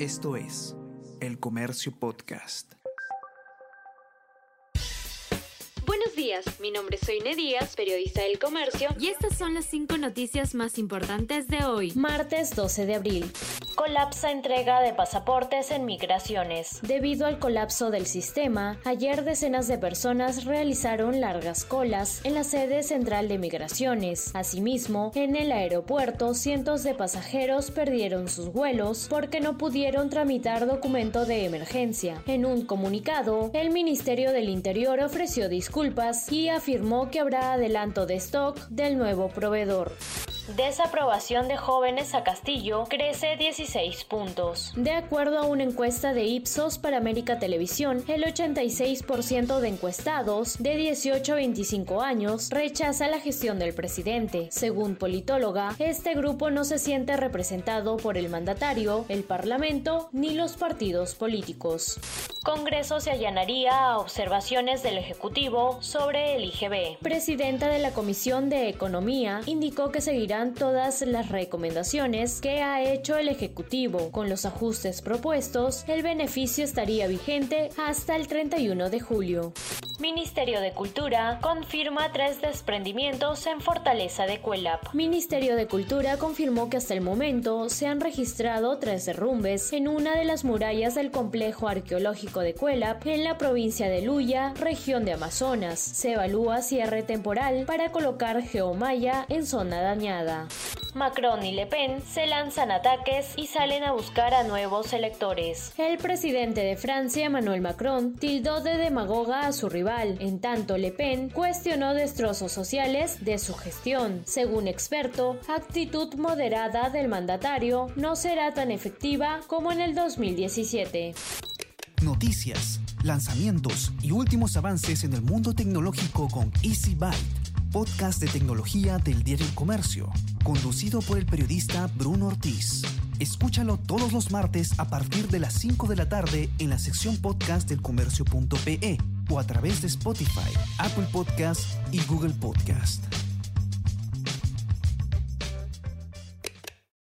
Esto es El Comercio Podcast. Buenos días, mi nombre es Soine Díaz, periodista del Comercio, y estas son las cinco noticias más importantes de hoy, martes 12 de abril. Colapsa entrega de pasaportes en migraciones. Debido al colapso del sistema, ayer decenas de personas realizaron largas colas en la sede central de migraciones. Asimismo, en el aeropuerto, cientos de pasajeros perdieron sus vuelos porque no pudieron tramitar documento de emergencia. En un comunicado, el Ministerio del Interior ofreció disculpas y afirmó que habrá adelanto de stock del nuevo proveedor. Desaprobación de jóvenes a Castillo crece 16 puntos. De acuerdo a una encuesta de Ipsos para América Televisión, el 86% de encuestados de 18 a 25 años rechaza la gestión del presidente. Según politóloga, este grupo no se siente representado por el mandatario, el parlamento ni los partidos políticos. Congreso se allanaría a observaciones del Ejecutivo sobre el IGB. Presidenta de la Comisión de Economía indicó que seguirán todas las recomendaciones que ha hecho el Ejecutivo. Con los ajustes propuestos, el beneficio estaría vigente hasta el 31 de julio. Ministerio de Cultura confirma tres desprendimientos en Fortaleza de Cuelap. Ministerio de Cultura confirmó que hasta el momento se han registrado tres derrumbes en una de las murallas del complejo arqueológico de Cuelap en la provincia de Luya, región de Amazonas. Se evalúa cierre temporal para colocar geomaya en zona dañada. Macron y Le Pen se lanzan ataques y salen a buscar a nuevos electores. El presidente de Francia, Emmanuel Macron, tildó de demagoga a su rival. En tanto, Le Pen cuestionó destrozos sociales de su gestión. Según experto, actitud moderada del mandatario no será tan efectiva como en el 2017. Noticias, lanzamientos y últimos avances en el mundo tecnológico con Easy Byte podcast de tecnología del diario Comercio, conducido por el periodista Bruno Ortiz. Escúchalo todos los martes a partir de las 5 de la tarde en la sección podcast del comercio.pe a través de Spotify, Apple Podcast y Google Podcast.